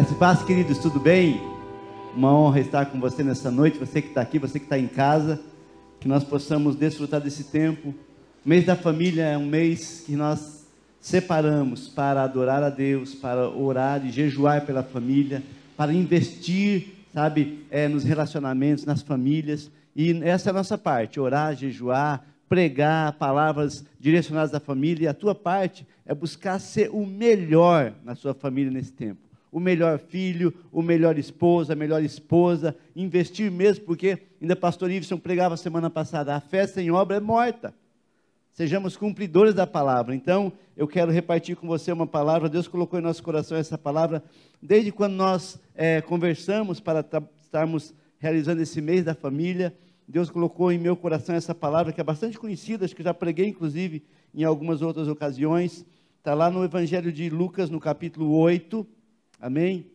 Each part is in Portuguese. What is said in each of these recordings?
Graças e paz, queridos, tudo bem? Uma honra estar com você nessa noite, você que está aqui, você que está em casa, que nós possamos desfrutar desse tempo. O mês da família é um mês que nós separamos para adorar a Deus, para orar e jejuar pela família, para investir, sabe, é, nos relacionamentos, nas famílias. E essa é a nossa parte: orar, jejuar, pregar palavras direcionadas à família. E a tua parte é buscar ser o melhor na sua família nesse tempo o melhor filho, o melhor esposo, a melhor esposa, investir mesmo, porque ainda pastor Iveson pregava semana passada, a fé sem obra é morta. Sejamos cumpridores da palavra. Então, eu quero repartir com você uma palavra. Deus colocou em nosso coração essa palavra desde quando nós é, conversamos para estarmos realizando esse mês da família. Deus colocou em meu coração essa palavra que é bastante conhecida, acho que já preguei inclusive em algumas outras ocasiões. Está lá no Evangelho de Lucas, no capítulo 8, Amém?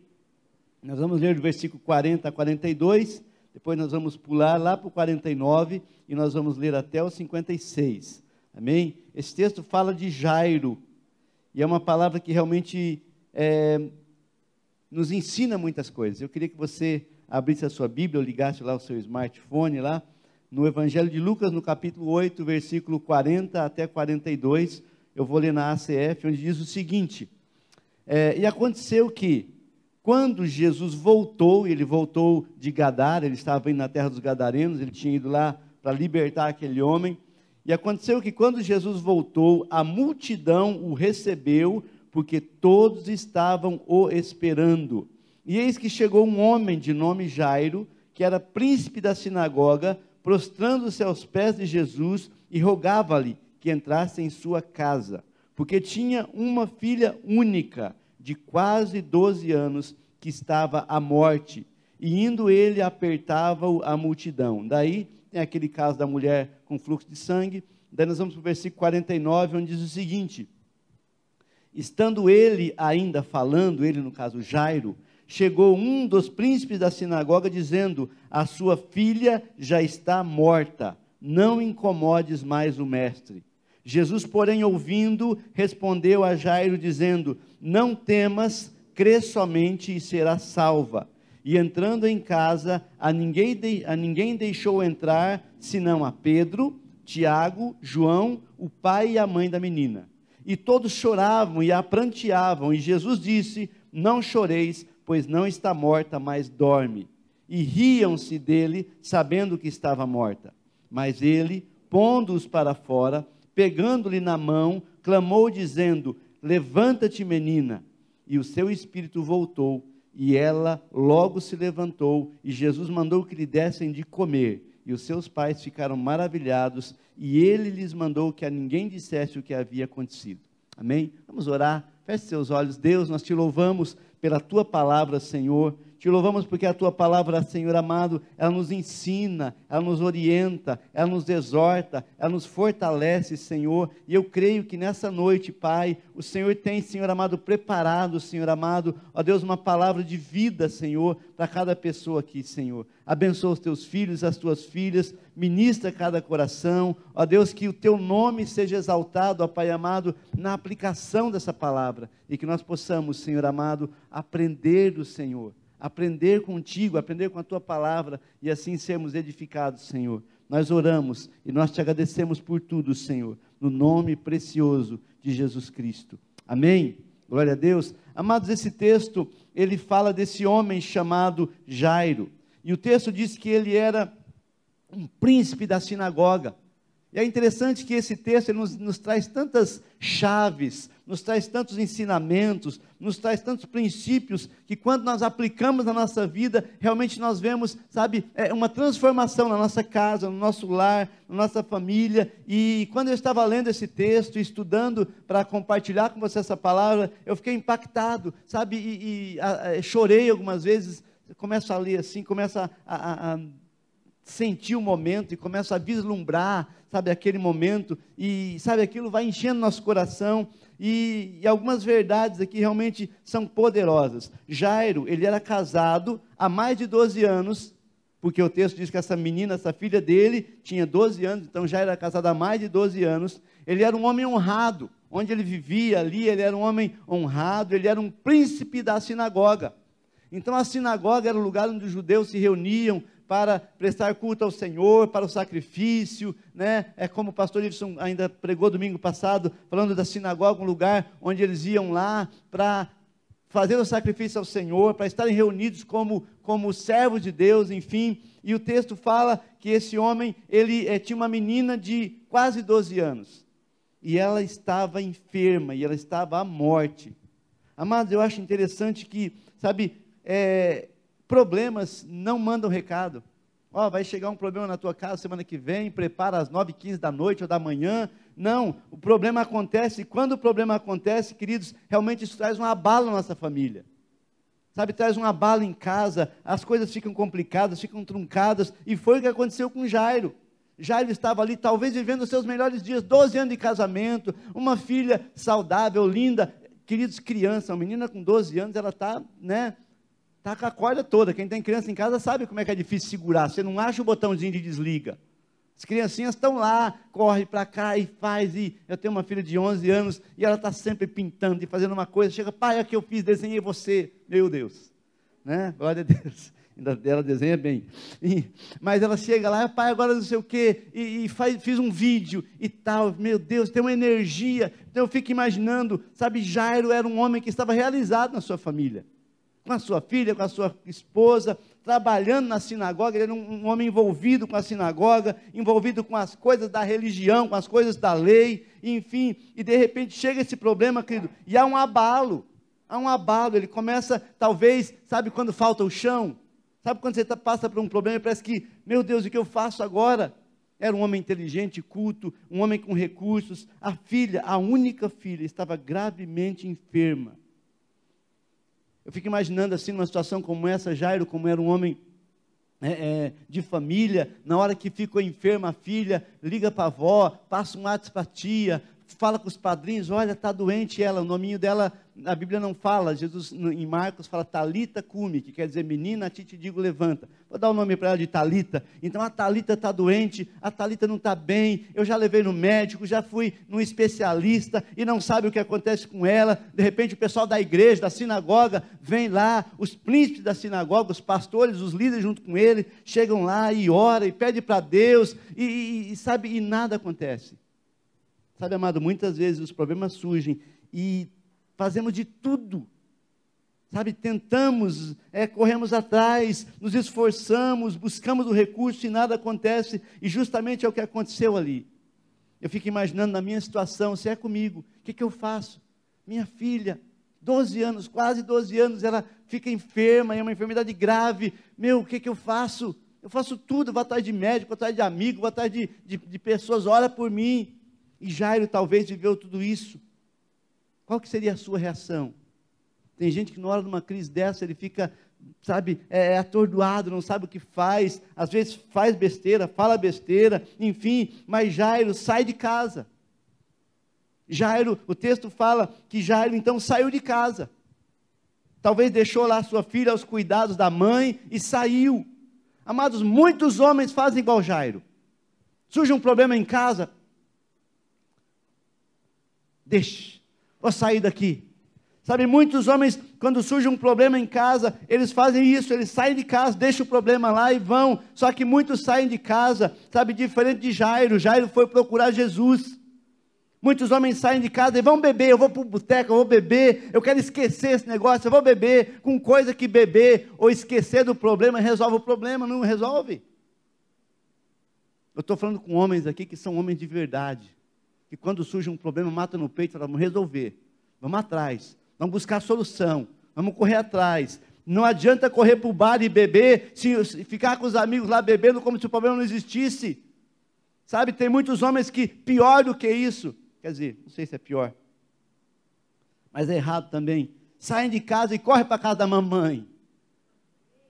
Nós vamos ler do versículo 40 a 42, depois nós vamos pular lá para o 49 e nós vamos ler até o 56. Amém? Esse texto fala de Jairo, e é uma palavra que realmente é, nos ensina muitas coisas. Eu queria que você abrisse a sua Bíblia, ou ligasse lá o seu smartphone lá, no Evangelho de Lucas, no capítulo 8, versículo 40 até 42. Eu vou ler na ACF, onde diz o seguinte: é, e aconteceu que, quando Jesus voltou, ele voltou de Gadar, ele estava indo na terra dos Gadarenos, ele tinha ido lá para libertar aquele homem. E aconteceu que, quando Jesus voltou, a multidão o recebeu, porque todos estavam o esperando. E eis que chegou um homem de nome Jairo, que era príncipe da sinagoga, prostrando-se aos pés de Jesus e rogava-lhe que entrasse em sua casa porque tinha uma filha única, de quase 12 anos, que estava à morte. E indo ele, apertava a multidão. Daí tem aquele caso da mulher com fluxo de sangue. Daí nós vamos para o versículo 49, onde diz o seguinte: Estando ele ainda falando, ele no caso Jairo, chegou um dos príncipes da sinagoga dizendo: A sua filha já está morta, não incomodes mais o mestre. Jesus, porém, ouvindo, respondeu a Jairo, dizendo: Não temas, crê somente e será salva. E entrando em casa, a ninguém, de, a ninguém deixou entrar, senão a Pedro, Tiago, João, o pai e a mãe da menina. E todos choravam e a pranteavam, e Jesus disse: Não choreis, pois não está morta, mas dorme. E riam-se dele, sabendo que estava morta. Mas ele, pondo-os para fora, pegando-lhe na mão, clamou, dizendo: Levanta-te, menina. E o seu espírito voltou, e ela logo se levantou, e Jesus mandou que lhe dessem de comer. E os seus pais ficaram maravilhados, e ele lhes mandou que a ninguém dissesse o que havia acontecido. Amém? Vamos orar. Feche seus olhos. Deus, nós te louvamos pela tua palavra, Senhor. Te louvamos porque a tua palavra, Senhor amado, ela nos ensina, ela nos orienta, ela nos exorta, ela nos fortalece, Senhor. E eu creio que nessa noite, Pai, o Senhor tem, Senhor amado, preparado, Senhor amado, ó Deus, uma palavra de vida, Senhor, para cada pessoa aqui, Senhor. Abençoa os teus filhos, as tuas filhas, ministra cada coração, ó Deus, que o teu nome seja exaltado, ó Pai amado, na aplicação dessa palavra e que nós possamos, Senhor amado, aprender do Senhor aprender contigo, aprender com a tua palavra e assim sermos edificados, Senhor. Nós oramos e nós te agradecemos por tudo, Senhor, no nome precioso de Jesus Cristo. Amém. Glória a Deus. Amados, esse texto, ele fala desse homem chamado Jairo. E o texto diz que ele era um príncipe da sinagoga. E é interessante que esse texto nos, nos, traz tantas chaves, nos traz tantos ensinamentos, nos traz tantos princípios, que quando nós aplicamos na nossa vida, realmente nós vemos, sabe, é uma transformação na nossa casa, no nosso lar, na nossa família. E quando eu estava lendo esse texto, estudando para compartilhar com você essa palavra, eu fiquei impactado, sabe, e, e a, a, chorei algumas vezes. Começo a ler assim, começo a, a sentir o momento e começa a vislumbrar, sabe, aquele momento, e sabe, aquilo vai enchendo nosso coração, e, e, algumas verdades aqui realmente são poderosas. Jairo, ele era casado há mais de 12 anos, porque o texto diz que essa menina, essa filha dele, tinha 12 anos, então já era casado há mais de 12 anos. Ele era um homem honrado, onde ele vivia ali, ele era um homem honrado, ele era um príncipe da sinagoga. Então a sinagoga era o lugar onde os judeus se reuniam para prestar culto ao Senhor, para o sacrifício, né? É como o pastor Iveson ainda pregou domingo passado, falando da sinagoga, um lugar onde eles iam lá para fazer o sacrifício ao Senhor, para estarem reunidos como, como servos de Deus, enfim. E o texto fala que esse homem, ele é, tinha uma menina de quase 12 anos. E ela estava enferma, e ela estava à morte. Amados, eu acho interessante que, sabe, é, problemas não mandam recado. Ó, oh, vai chegar um problema na tua casa semana que vem, prepara às 9 15 da noite ou da manhã. Não, o problema acontece, e quando o problema acontece, queridos, realmente isso traz um abalo na nossa família. Sabe, traz um abalo em casa, as coisas ficam complicadas, ficam truncadas, e foi o que aconteceu com Jairo. Jairo estava ali, talvez vivendo os seus melhores dias, 12 anos de casamento, uma filha saudável, linda, queridos, criança, uma menina com 12 anos, ela está, né, Está com a corda toda. Quem tem criança em casa sabe como é que é difícil segurar. Você não acha o botãozinho de desliga. As criancinhas estão lá, corre para cá e faz. E eu tenho uma filha de 11 anos e ela está sempre pintando e fazendo uma coisa. Chega, pai, é que eu fiz, desenhei você. Meu Deus. Né? Glória a Deus. Ainda ela desenha bem. E, mas ela chega lá, pai, agora não sei o quê, e, e faz, fiz um vídeo e tal. Meu Deus, tem uma energia. Então eu fico imaginando, sabe, Jairo era um homem que estava realizado na sua família com a sua filha, com a sua esposa, trabalhando na sinagoga, ele era um, um, homem envolvido com a sinagoga, envolvido com as coisas da religião, com as coisas da lei, enfim, e de repente chega esse problema, querido, e há um abalo, há um abalo, ele começa, talvez, sabe quando falta o chão? Sabe quando você tá, passa por um problema e parece que, meu Deus, o que eu faço agora? Era um homem inteligente, culto, um homem com recursos. A filha, a única filha, estava gravemente enferma. Eu fico imaginando assim, numa situação como essa, Jairo, como era um homem é, é, de família, na hora que ficou enferma a filha, liga para a avó, passa um WhatsApp para a tia, fala com os padrinhos, olha, está doente ela, o nominho dela, a Bíblia não fala, Jesus em Marcos fala Talita cume, que quer dizer menina, a ti te digo levanta. Vou dar o nome para ela de Talita. Então a Talita está doente, a Talita não está bem, eu já levei no médico, já fui num especialista e não sabe o que acontece com ela. De repente o pessoal da igreja, da sinagoga, vem lá, os príncipes da sinagoga, os pastores, os líderes junto com ele, chegam lá e oram e pedem para Deus e, e, e sabe, e nada acontece. Sabe, amado, muitas vezes os problemas surgem e fazemos de tudo. Sabe, tentamos, é, corremos atrás, nos esforçamos, buscamos o recurso e nada acontece, e justamente é o que aconteceu ali. Eu fico imaginando na minha situação, se é comigo, o que, que eu faço? Minha filha, 12 anos, quase 12 anos, ela fica enferma, é uma enfermidade grave. Meu, o que, que eu faço? Eu faço tudo, vou atrás de médico, vou atrás de amigo, vou atrás de, de, de pessoas, ora por mim. E Jairo talvez viveu tudo isso. Qual que seria a sua reação? Tem gente que na hora de uma crise dessa, ele fica, sabe, é, é, atordoado, não sabe o que faz, às vezes faz besteira, fala besteira, enfim, mas Jairo sai de casa. Jairo, o texto fala que Jairo então saiu de casa. Talvez deixou lá sua filha aos cuidados da mãe e saiu. Amados, muitos homens fazem igual Jairo. Surge um problema em casa, deixe, vou sair daqui. Sabe, muitos homens, quando surge um problema em casa, eles fazem isso, eles saem de casa, deixam o problema lá e vão. Só que muitos saem de casa, sabe, diferente de Jairo. Jairo foi procurar Jesus. Muitos homens saem de casa e vão beber, eu vou para o boteco, eu vou beber, eu quero esquecer esse negócio, eu vou beber, com coisa que beber ou esquecer do problema resolve o problema, não resolve. Eu estou falando com homens aqui que são homens de verdade que quando surge um problema, mata no peito, fala, vamos resolver, vamos atrás, vamos buscar solução, vamos correr atrás. Não adianta correr para o bar e beber, se, se ficar com os amigos lá bebendo como se o problema não existisse. Sabe, tem muitos homens que, pior do que isso, quer dizer, não sei se é pior, mas é errado também, saem de casa e correm para casa da mamãe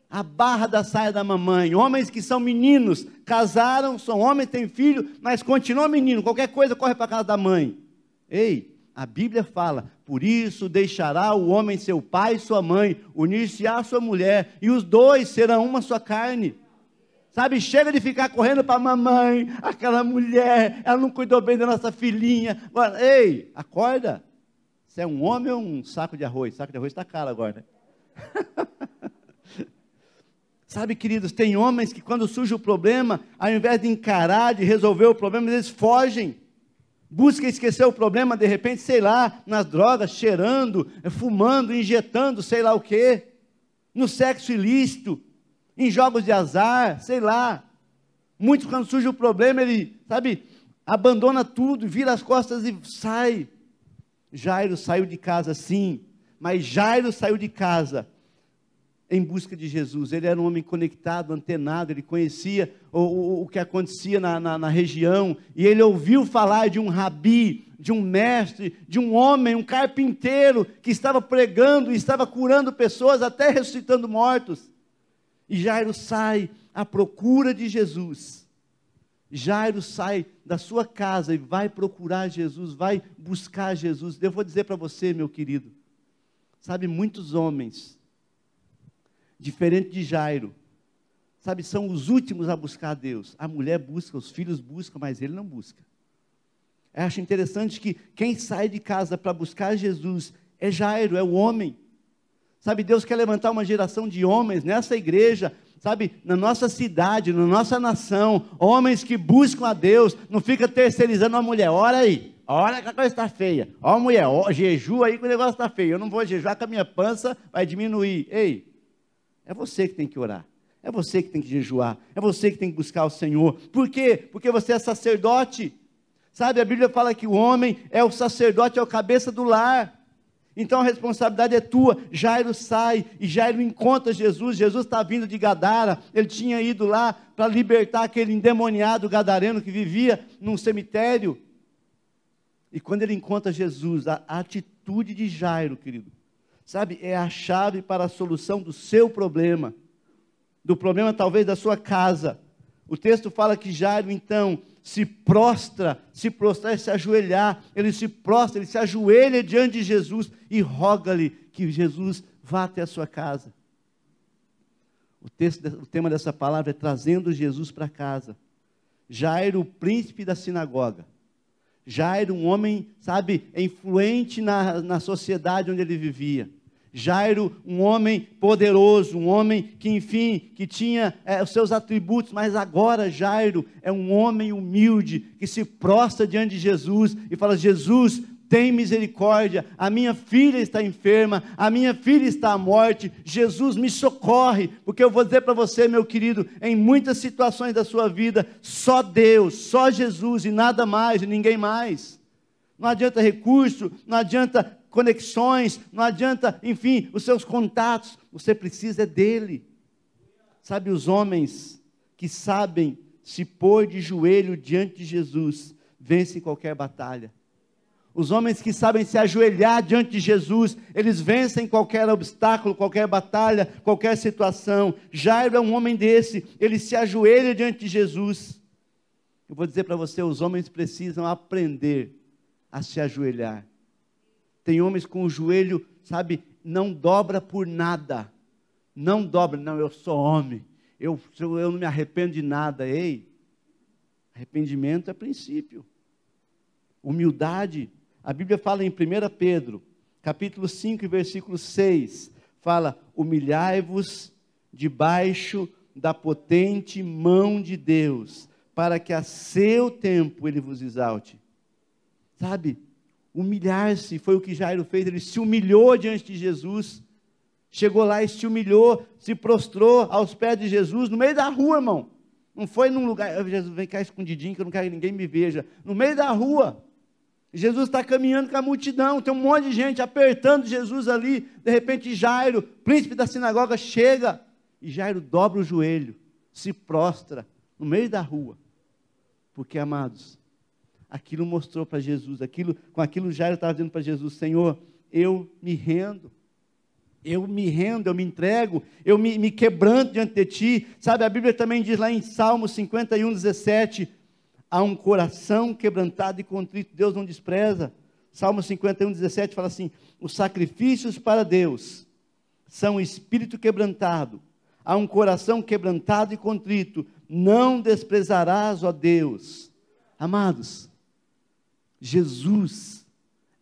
a barra da saia da mamãe. Homens que são meninos, casaram, são homens, têm filho, mas continuam menino. Qualquer coisa corre para casa da mãe. Ei, a Bíblia fala: por isso deixará o homem seu pai e sua mãe, unir-se à sua mulher, e os dois serão uma só carne. Sabe, chega de ficar correndo para a mamãe, aquela mulher, ela não cuidou bem da nossa filhinha. Ei, acorda. Você é um homem ou um saco de arroz? Saco de arroz está caro agora, né? Sabe, queridos, tem homens que quando surge o problema, ao invés de encarar, de resolver o problema, eles fogem. Busca esquecer o problema, de repente, sei lá, nas drogas, cheirando, fumando, injetando, sei lá o quê, no sexo ilícito, em jogos de azar, sei lá. Muitos, quando surge o problema, ele, sabe, abandona tudo, vira as costas e sai. Jairo saiu de casa, sim, mas Jairo saiu de casa em busca de Jesus. Ele era um homem conectado, antenado, ele conhecia o, o, o que acontecia na, na, na, região, e ele ouviu falar de um rabi, de um mestre, de um homem, um carpinteiro, que estava pregando e estava curando pessoas, até ressuscitando mortos. E Jairo sai à procura de Jesus. Jairo sai da sua casa e vai procurar Jesus, vai buscar Jesus. Eu vou dizer para você, meu querido, sabe, muitos homens diferente de Jairo. Sabe, são os últimos a buscar a Deus. A mulher busca, os filhos buscam, mas ele não busca. Eu acho interessante que quem sai de casa para buscar Jesus é Jairo, é o homem. Sabe, Deus quer levantar uma geração de homens nessa igreja, sabe, na nossa cidade, na nossa nação, homens que buscam a Deus, não fica terceirizando a mulher, ora aí, ora que a coisa está feia, ó mulher, ó, jejua aí que o negócio está feio, eu não vou jejuar que a minha pança vai diminuir, ei, é você que tem que orar. É você que tem que jejuar. É você que tem que buscar o Senhor. Por quê? Porque você é sacerdote. Sabe, a Bíblia fala que o homem é o sacerdote, é o cabeça do lar. Então a responsabilidade é tua. Jairo sai e Jairo encontra Jesus. Jesus está vindo de Gadara. Ele tinha ido lá para libertar aquele endemoniado gadareno que vivia num cemitério. E quando ele encontra Jesus, a atitude de Jairo, querido, sabe, é a chave para a solução do seu problema, do problema talvez da sua casa. O texto fala que Jairo então se prostra, se prostrar e se ajoelhar, ele se prostra, ele se ajoelha diante de Jesus e roga-lhe que Jesus vá até a sua casa. O, texto, o tema dessa palavra é trazendo Jesus para casa. Jairo, o príncipe da sinagoga. Jairo, um homem, sabe, influente na, na sociedade onde ele vivia. Jairo, um homem poderoso, um homem que, enfim, que tinha é, os seus atributos, mas agora Jairo é um homem humilde que se prostra diante de Jesus e fala: Jesus, tem misericórdia, a minha filha está enferma, a minha filha está à morte, Jesus me socorre, porque eu vou dizer para você, meu querido, em muitas situações da sua vida, só Deus, só Jesus e nada mais, e ninguém mais. Não adianta recurso, não adianta conexões, não adianta, enfim, os seus contatos, você precisa é dele. Sabe, os homens que sabem se pôr de joelho diante de Jesus, vencem qualquer batalha. Os homens que sabem se ajoelhar diante de Jesus, eles vencem qualquer obstáculo, qualquer batalha, qualquer situação. Jairo é um homem desse, ele se ajoelha diante de Jesus. Eu vou dizer para você: os homens precisam aprender a se ajoelhar. Tem homens com o joelho, sabe, não dobra por nada. Não dobra, não, eu sou homem. Eu, eu não me arrependo de nada. Ei, arrependimento é princípio. Humildade. A Bíblia fala em 1 Pedro, capítulo 5, versículo 6, fala: humilhai-vos debaixo da potente mão de Deus, para que a seu tempo ele vos exalte. Sabe? humilhar-se, foi o que Jairo fez, ele se humilhou diante de Jesus, chegou lá e se humilhou, se prostrou aos pés de Jesus, no meio da rua, irmão, não foi num lugar, Jesus, vem cá escondidinho, que eu não quero que ninguém me veja, no meio da rua, Jesus está caminhando com a multidão, tem um monte de gente apertando Jesus ali, de repente Jairo, príncipe da sinagoga, chega, e Jairo dobra o joelho, se prostra, no meio da rua, porque, amados, aquilo mostrou para Jesus, aquilo, com aquilo Jairo estava dizendo para Jesus: Senhor, eu me rendo, eu me rendo, eu me entrego, eu me, me quebranto diante de Ti. Sabe, a Bíblia também diz lá em Salmo 51, 17: há um coração quebrantado e contrito, Deus não despreza. Salmo 51, 17 fala assim: os sacrifícios para Deus são espírito quebrantado, há um coração quebrantado e contrito, não desprezarás, ó Deus. Amados, Jesus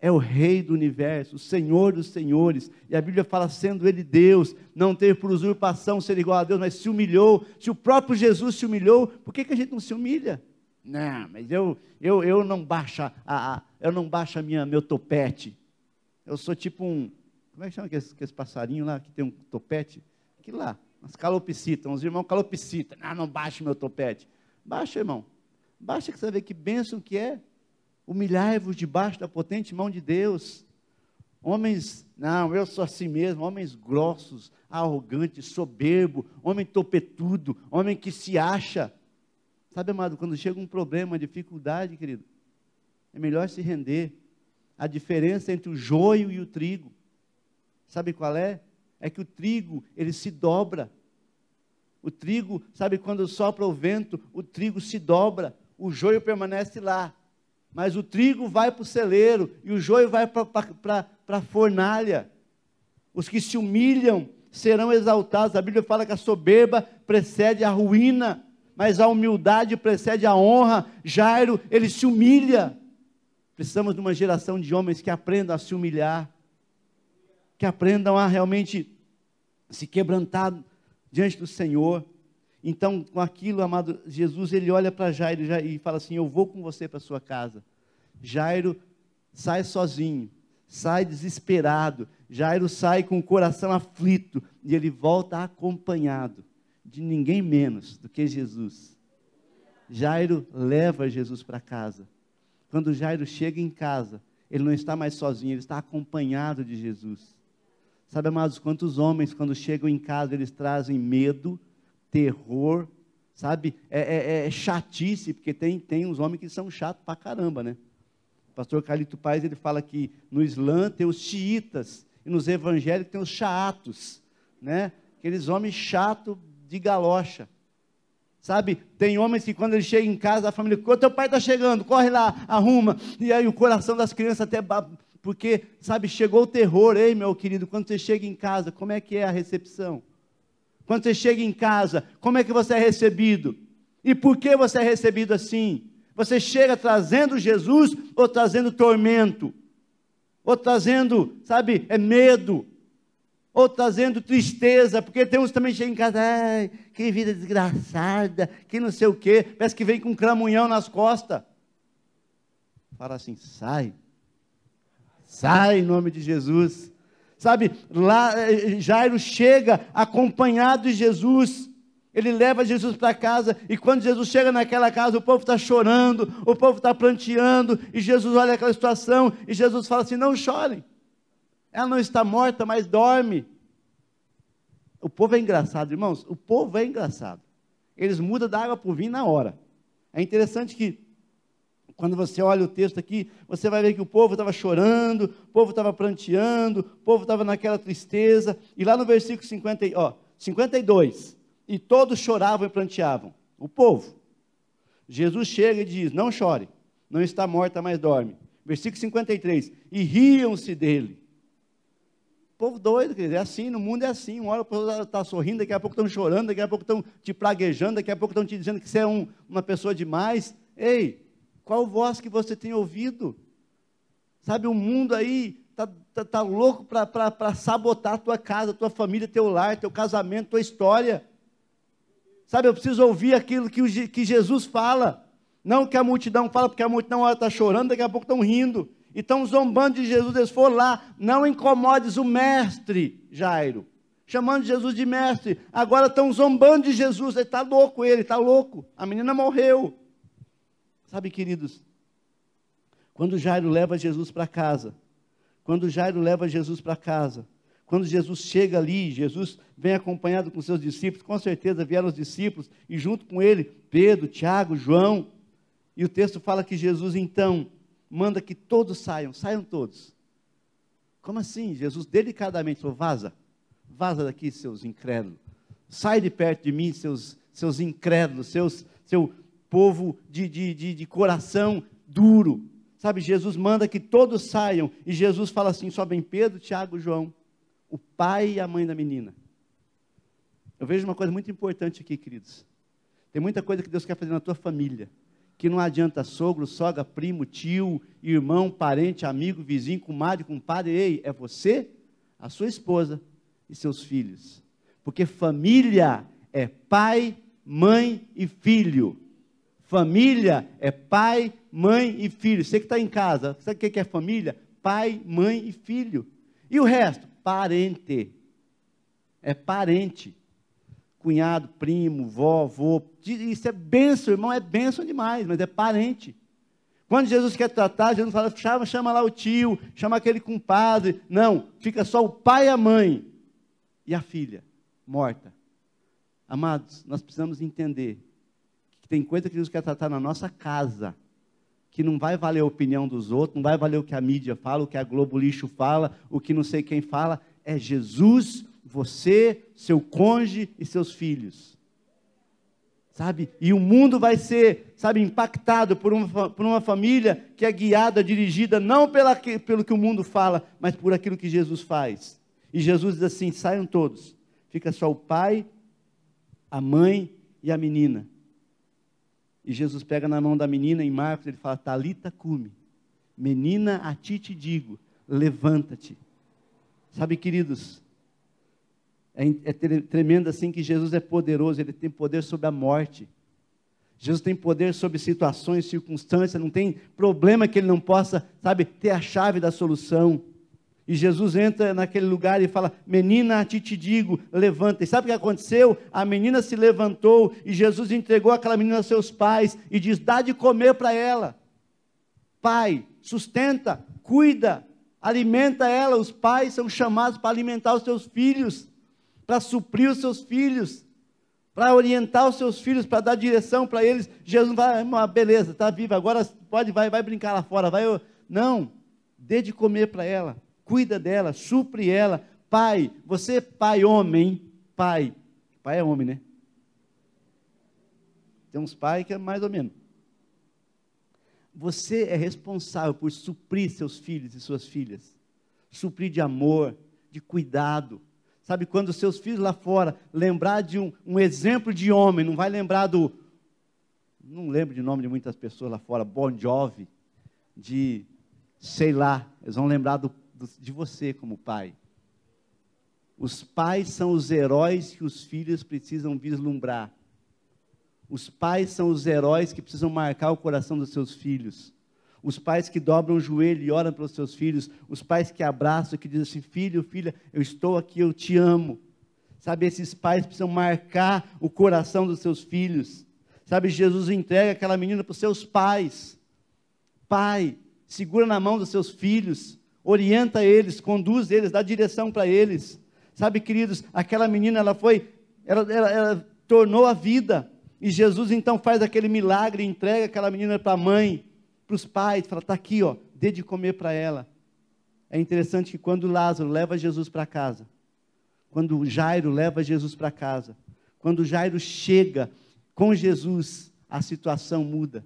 é o Rei do universo, o Senhor dos senhores. E a Bíblia fala, sendo Ele Deus, não teve por usurpação ser igual a Deus, mas se humilhou. Se o próprio Jesus se humilhou, por que, que a gente não se humilha? Não, mas eu, eu, eu não baixo a, a, eu não baixo a minha, meu topete. Eu sou tipo um, como é que chama aqueles, aqueles passarinhos lá que tem um topete? Aquilo lá, umas calopsitas, uns irmãos calopsitas. Não, não baixa meu topete. Baixa, irmão. Baixa que você ver que bênção que é. Humilhai-vos debaixo da potente mão de Deus. Homens, não, eu sou assim mesmo, homens grossos, arrogantes, soberbo, homem topetudo, homem que se acha. Sabe, amado, quando chega um problema, dificuldade, querido, é melhor se render. A diferença entre o joio e o trigo, sabe qual é? É que o trigo, ele se dobra. O trigo, sabe, quando sopra o vento, o trigo se dobra, o joio permanece lá mas o trigo vai para o celeiro e o joio vai para a fornalha. Os que se humilham serão exaltados. A Bíblia fala que a soberba precede a ruína, mas a humildade precede a honra. Jairo, ele se humilha. Precisamos de uma geração de homens que aprendam a se humilhar, que aprendam a realmente se quebrantar diante do Senhor. Então, com aquilo, amado, Jesus, ele olha para Jairo e fala assim: Eu vou com você para sua casa. Jairo sai sozinho, sai desesperado. Jairo sai com o coração aflito e ele volta acompanhado de ninguém menos do que Jesus. Jairo leva Jesus para casa. Quando Jairo chega em casa, ele não está mais sozinho, ele está acompanhado de Jesus. Sabe, amados, quantos homens, quando chegam em casa, eles trazem medo, terror, sabe? É, é, é chatice, porque tem, tem uns homens que são chatos pra caramba, né? O pastor Carlito Paz, ele fala que no Islã tem os xiitas, e nos evangélicos tem os chatos, né? Aqueles homens chatos de galocha. Sabe, tem homens que quando eles chegam em casa, a família, o teu pai está chegando, corre lá, arruma. E aí o coração das crianças até porque, sabe, chegou o terror, ei meu querido, quando você chega em casa, como é que é a recepção? Quando você chega em casa, como é que você é recebido? E por que você é recebido assim? Você chega trazendo Jesus ou trazendo tormento? Ou trazendo, sabe, é medo? Ou trazendo tristeza? Porque tem uns também chegam em casa, ai, que vida desgraçada, que não sei o quê, parece que vem com um cramunhão nas costas. Fala assim, sai. Sai em nome de Jesus. Sabe, lá eh, Jairo chega acompanhado de Jesus. Ele leva Jesus para casa, e quando Jesus chega naquela casa, o povo está chorando, o povo está planteando, e Jesus olha aquela situação, e Jesus fala assim: não chorem, ela não está morta, mas dorme. O povo é engraçado, irmãos, o povo é engraçado. Eles mudam da água para o vinho na hora. É interessante que quando você olha o texto aqui, você vai ver que o povo estava chorando, o povo estava pranteando, o povo estava naquela tristeza. E lá no versículo 50, ó, 52, e todos choravam e pranteavam. O povo. Jesus chega e diz: Não chore, não está morta, mas dorme. Versículo 53, e riam-se dele. Povo doido, querido, é assim, no mundo é assim. Uma hora o povo está sorrindo, daqui a pouco estão chorando, daqui a pouco estão te praguejando, daqui a pouco estão te dizendo que você é um, uma pessoa demais. Ei, qual voz que você tem ouvido? Sabe, o mundo aí está tá, tá louco para sabotar a tua casa, a tua família, teu lar, teu casamento, tua história. Sabe, eu preciso ouvir aquilo que, o, que Jesus fala. Não que a multidão fala, porque a multidão está chorando, daqui a pouco estão rindo. E estão zombando de Jesus, eles foram lá. Não incomodes o mestre, Jairo. Chamando Jesus de mestre. Agora estão zombando de Jesus. Ele está louco, ele está louco. A menina morreu. Sabe, queridos, quando Jairo leva Jesus para casa, quando Jairo leva Jesus para casa, quando Jesus chega ali, Jesus vem acompanhado com seus discípulos, com certeza vieram os discípulos, e junto com ele, Pedro, Tiago, João. E o texto fala que Jesus então manda que todos saiam, saiam todos. Como assim? Jesus delicadamente falou: vaza, vaza daqui, seus incrédulos. Sai de perto de mim, seus, seus incrédulos, seus, seu povo de, de, de, de coração duro. Sabe, Jesus manda que todos saiam, e Jesus fala assim: só vem Pedro, Tiago, João, o pai e a mãe da menina. Eu vejo uma coisa muito importante aqui, queridos. Tem muita coisa que Deus quer fazer na tua família, que não adianta sogro, sogra, primo, tio, irmão, parente, amigo, vizinho, comadre, compadre. Ei, é você, a sua esposa e seus filhos. Porque família é pai, mãe e filho. Família é pai, mãe e filho. Você que está em casa, sabe o que é família? Pai, mãe e filho. E o resto? Parente. É parente cunhado, primo, vó, avô. Isso é benção, irmão, é benção demais, mas é parente. Quando Jesus quer tratar, Jesus fala, chama, chama lá o tio, chama aquele compadre. Não, fica só o pai e a mãe e a filha morta. Amados, nós precisamos entender que tem coisa que Jesus quer tratar na nossa casa, que não vai valer a opinião dos outros, não vai valer o que a mídia fala, o que a Globo Lixo fala, o que não sei quem fala, é Jesus você, seu cônjuge e seus filhos. Sabe? E o mundo vai ser, sabe, impactado por uma, por uma família que é guiada, dirigida não pela, pelo que o mundo fala, mas por aquilo que Jesus faz. E Jesus diz assim: saiam todos, fica só o pai, a mãe e a menina. E Jesus pega na mão da menina em Marcos, ele fala: Talita cume, menina, a ti te digo, levanta-te. Sabe, queridos, é, é tremendo assim que Jesus é poderoso, ele tem poder sobre a morte. Jesus tem poder sobre situações, circunstâncias, não tem problema que ele não possa, sabe, ter a chave da solução. E Jesus entra naquele lugar e fala: Menina, a ti te digo, levanta. E sabe o que aconteceu? A menina se levantou e Jesus entregou aquela menina aos seus pais e diz: Dá de comer para ela. Pai, sustenta, cuida, alimenta ela. Os pais são chamados para alimentar os seus filhos para suprir os seus filhos, para orientar os seus filhos, para dar direção para eles. Jesus vai, ah, beleza, está viva, agora pode, vai, vai brincar lá fora. Vai, não, dê de comer para ela, cuida dela, supre ela. Pai, você pai homem, pai, pai é homem, né? Tem uns pais que é mais ou menos. Você é responsável por suprir seus filhos e suas filhas, suprir de amor, de cuidado, Sabe, quando os seus filhos lá fora lembrar de um, um exemplo de homem, não vai lembrar do. Não lembro de nome de muitas pessoas lá fora, Bon Jovi, de sei lá, eles vão lembrar do, do, de você como pai. Os pais são os heróis que os filhos precisam vislumbrar. Os pais são os heróis que precisam marcar o coração dos seus filhos os pais que dobram o joelho e oram pelos seus filhos, os pais que abraçam, que dizem assim: filho, filha, eu estou aqui, eu te amo. Sabe, esses pais precisam marcar o coração dos seus filhos. Sabe, Jesus entrega aquela menina para os seus pais. Pai, segura na mão dos seus filhos, orienta eles, conduz eles, dá direção para eles. Sabe, queridos, aquela menina, ela foi, ela, ela, ela tornou a vida. E Jesus então faz aquele milagre, entrega aquela menina para a mãe para os pais, fala, está aqui, ó, dê de comer para ela. É interessante que quando Lázaro leva Jesus para casa, quando Jairo leva Jesus para casa, quando Jairo chega com Jesus, a situação muda,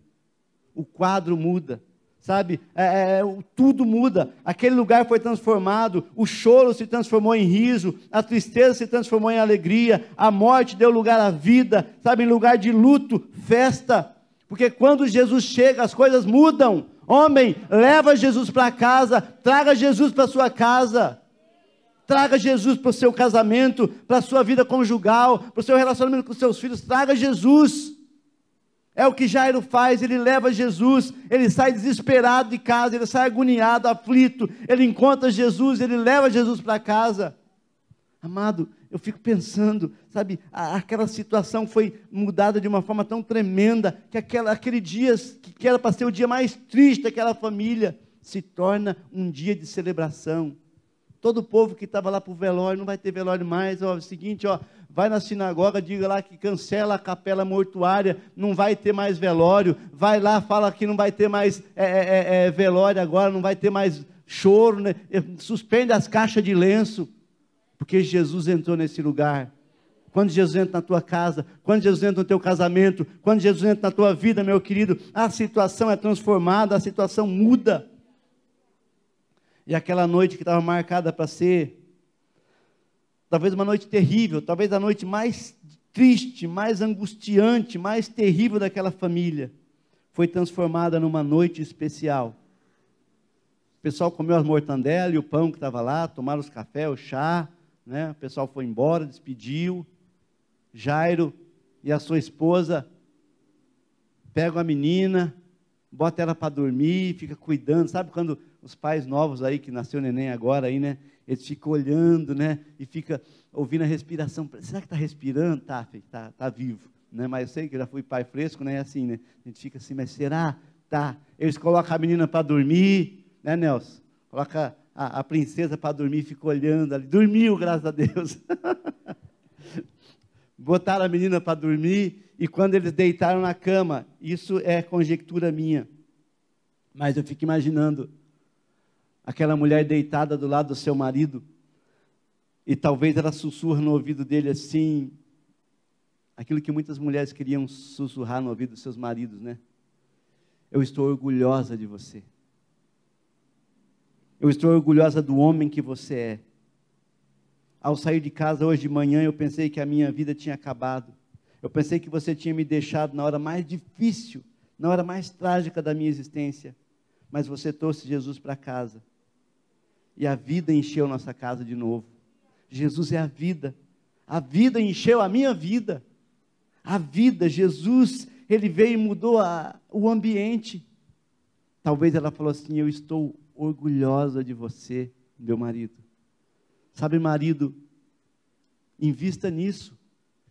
o quadro muda, sabe? É, é, é tudo muda. Aquele lugar foi transformado, o choro se transformou em riso, a tristeza se transformou em alegria, a morte deu lugar à vida, sabe? Em lugar de luto, festa. Porque quando Jesus chega, as coisas mudam. Homem, leva Jesus para casa, traga Jesus para sua casa. Traga Jesus para o seu casamento, para a sua vida conjugal, para o seu relacionamento com seus filhos. Traga Jesus. É o que Jairo faz, ele leva Jesus, ele sai desesperado de casa, ele sai agoniado, aflito, ele encontra Jesus, ele leva Jesus para casa. Amado, eu fico pensando, sabe, aquela situação foi mudada de uma forma tão tremenda, que aquela, aquele dia, que era para ser o dia mais triste daquela família, se torna um dia de celebração. Todo o povo que estava lá para o velório, não vai ter velório mais, ó, é o seguinte, ó, vai na sinagoga, diga lá que cancela a capela mortuária, não vai ter mais velório, vai lá, fala que não vai ter mais é, é, é, é velório agora, não vai ter mais choro, né? suspende as caixas de lenço, porque Jesus entrou nesse lugar. Quando Jesus entra na tua casa, quando Jesus entra no teu casamento, quando Jesus entra na tua vida, meu querido, a situação é transformada, a situação muda. E aquela noite que estava marcada para ser, talvez uma noite terrível, talvez a noite mais triste, mais angustiante, mais terrível daquela família, foi transformada numa noite especial. O pessoal comeu as mortandelas e o pão que estava lá, tomaram os cafés, o chá, né? o pessoal foi embora, despediu. Jairo e a sua esposa pegam a menina, bota ela para dormir, fica cuidando. Sabe quando os pais novos aí, que nasceu neném agora aí, né? Eles ficam olhando, né? E fica ouvindo a respiração. Será que está respirando? Tá, tá, tá vivo. Né? Mas eu sei que já fui pai fresco, né? Assim, né? A gente fica assim, mas será? Tá. Eles colocam a menina para dormir, né, Nelson? Coloca a, a princesa para dormir, fica olhando ali. Dormiu, graças a Deus. Botaram a menina para dormir e quando eles deitaram na cama, isso é conjectura minha, mas eu fico imaginando aquela mulher deitada do lado do seu marido e talvez ela sussurra no ouvido dele assim, aquilo que muitas mulheres queriam sussurrar no ouvido dos seus maridos, né? Eu estou orgulhosa de você. Eu estou orgulhosa do homem que você é. Ao sair de casa hoje de manhã, eu pensei que a minha vida tinha acabado. Eu pensei que você tinha me deixado na hora mais difícil, na hora mais trágica da minha existência. Mas você trouxe Jesus para casa. E a vida encheu nossa casa de novo. Jesus é a vida. A vida encheu a minha vida a vida. Jesus, ele veio e mudou a, o ambiente. Talvez ela falou assim: Eu estou orgulhosa de você, meu marido. Sabe, marido, invista nisso.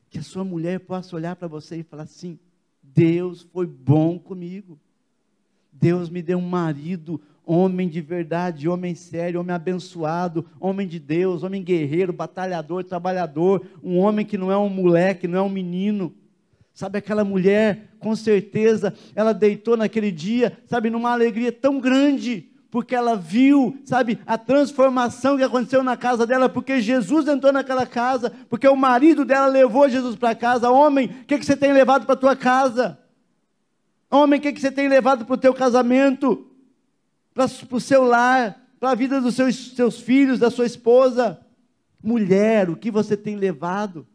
Que a sua mulher possa olhar para você e falar assim: Deus foi bom comigo. Deus me deu um marido, homem de verdade, homem sério, homem abençoado, homem de Deus, homem guerreiro, batalhador, trabalhador, um homem que não é um moleque, não é um menino. Sabe, aquela mulher, com certeza, ela deitou naquele dia, sabe, numa alegria tão grande, porque ela viu, sabe, a transformação que aconteceu na casa dela, porque Jesus entrou naquela casa, porque o marido dela levou Jesus para casa. Homem, o que, que você tem levado para a tua casa? Homem, o que, que você tem levado para o teu casamento? Para o seu lar, para a vida dos seus, seus filhos, da sua esposa? Mulher, o que você tem levado?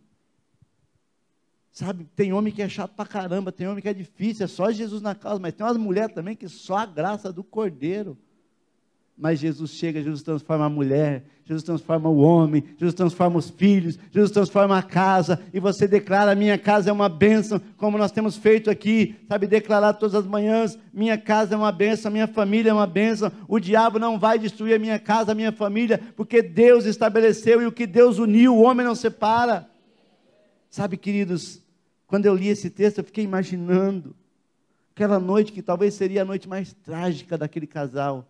Sabe, tem homem que é chato pra caramba, tem homem que é difícil, é só Jesus na causa, mas tem umas mulheres também que só a graça do Cordeiro. Mas Jesus chega, Jesus transforma a mulher, Jesus transforma o homem, Jesus transforma os filhos, Jesus transforma a casa, e você declara: minha casa é uma bênção, como nós temos feito aqui, sabe, declarar todas as manhãs: minha casa é uma bênção, minha família é uma bênção, o diabo não vai destruir a minha casa, a minha família, porque Deus estabeleceu e o que Deus uniu, o homem não separa. Sabe, queridos, quando eu li esse texto, eu fiquei imaginando aquela noite que talvez seria a noite mais trágica daquele casal,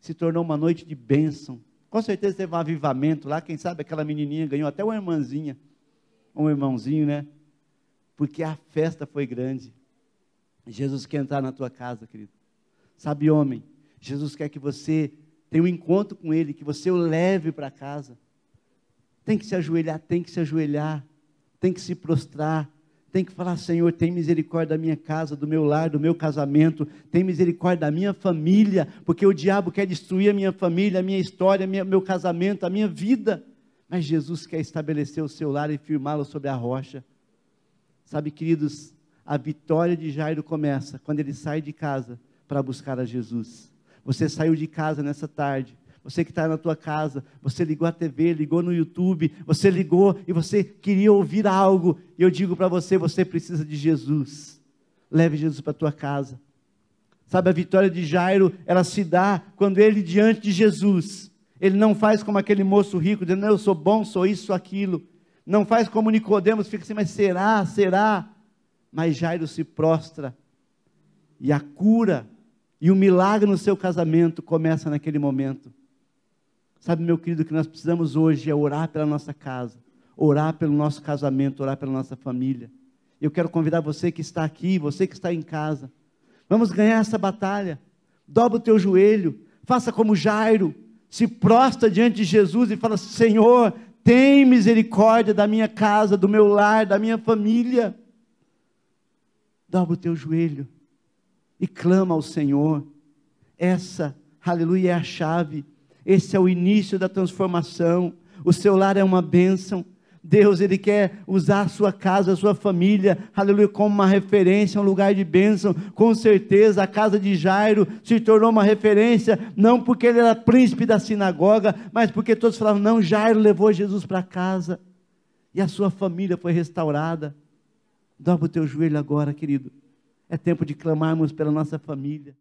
se tornou uma noite de bênção. Com certeza teve um avivamento lá, quem sabe aquela menininha ganhou até uma irmãzinha, um irmãozinho, né? Porque a festa foi grande. Jesus quer entrar na tua casa, querido. Sabe, homem, Jesus quer que você tenha um encontro com Ele, que você o leve para casa. Tem que se ajoelhar, tem que se ajoelhar, tem que se prostrar, tem que falar: Senhor, tem misericórdia da minha casa, do meu lar, do meu casamento, tem misericórdia da minha família, porque o diabo quer destruir a minha família, a minha história, o meu casamento, a minha vida. Mas Jesus quer estabelecer o seu lar e firmá-lo sobre a rocha. Sabe, queridos, a vitória de Jairo começa quando ele sai de casa para buscar a Jesus. Você saiu de casa nessa tarde você que está na tua casa, você ligou a TV, ligou no YouTube, você ligou e você queria ouvir algo. E eu digo para você, você precisa de Jesus. Leve Jesus para tua casa. Sabe, a vitória de Jairo, ela se dá quando ele diante de Jesus. Ele não faz como aquele moço rico, dizendo, eu sou bom, sou isso, aquilo. Não faz como Nicodemos, fica assim, mas será, será? Mas Jairo se prostra. E a cura e o milagre no seu casamento começa naquele momento. Sabe, meu querido, que nós precisamos hoje é orar pela nossa casa, orar pelo nosso casamento, orar pela nossa família. Eu quero convidar você que está aqui, você que está em casa. Vamos ganhar essa batalha. Dobra o teu joelho, faça como Jairo, se prostra diante de Jesus e fala: Senhor, tem misericórdia da minha casa, do meu lar, da minha família. Dobra o teu joelho e clama ao Senhor. Essa, aleluia, é a chave esse é o início da transformação. O seu lar é uma bênção. Deus, Ele quer usar a sua casa, a sua família, aleluia, como uma referência, um lugar de bênção. Com certeza, a casa de Jairo se tornou uma referência, não porque ele era príncipe da sinagoga, mas porque todos falavam: não, Jairo levou Jesus para casa, e a sua família foi restaurada. Dobra o teu joelho agora, querido. É tempo de clamarmos pela nossa família.